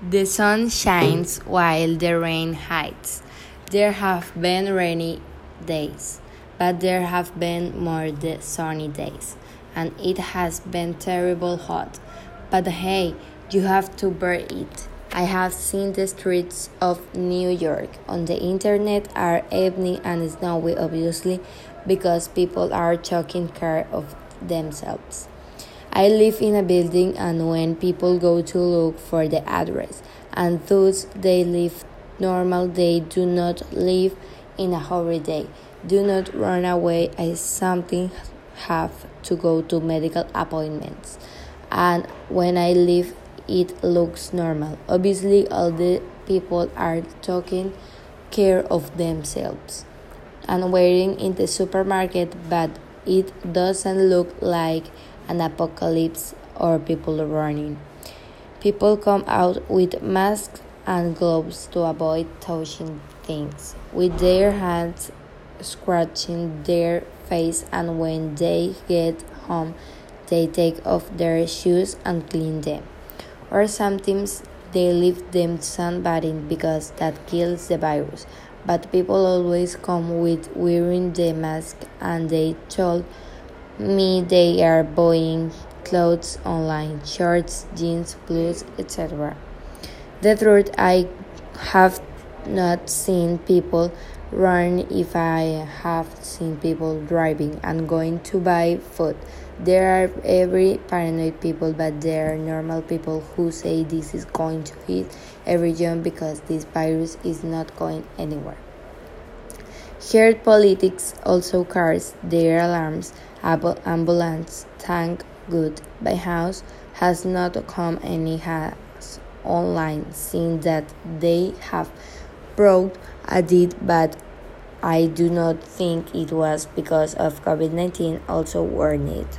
The sun shines while the rain hides. There have been rainy days, but there have been more sunny days, and it has been terrible hot. But hey, you have to bear it. I have seen the streets of New York on the internet are empty and snowy, obviously, because people are taking care of themselves. I live in a building, and when people go to look for the address, and thus they live normal, they do not live in a. They do not run away as something have to go to medical appointments. And when I live, it looks normal. Obviously, all the people are taking care of themselves and waiting in the supermarket, but it doesn't look like an apocalypse or people running. People come out with masks and gloves to avoid touching things, with their hands scratching their face, and when they get home, they take off their shoes and clean them. Or sometimes they leave them sunbathing because that kills the virus. But people always come with wearing the mask and they told me they are buying clothes online, shirts, jeans, blues, etc. The truth I have not seen people run if I have seen people driving and going to buy food. There are every paranoid people, but there are normal people who say this is going to hit every young because this virus is not going anywhere. Heard politics also cars, their alarms, ambulance, thank good. By house has not come any has online since that they have brought a deed but I do not think it was because of COVID 19 also warned it.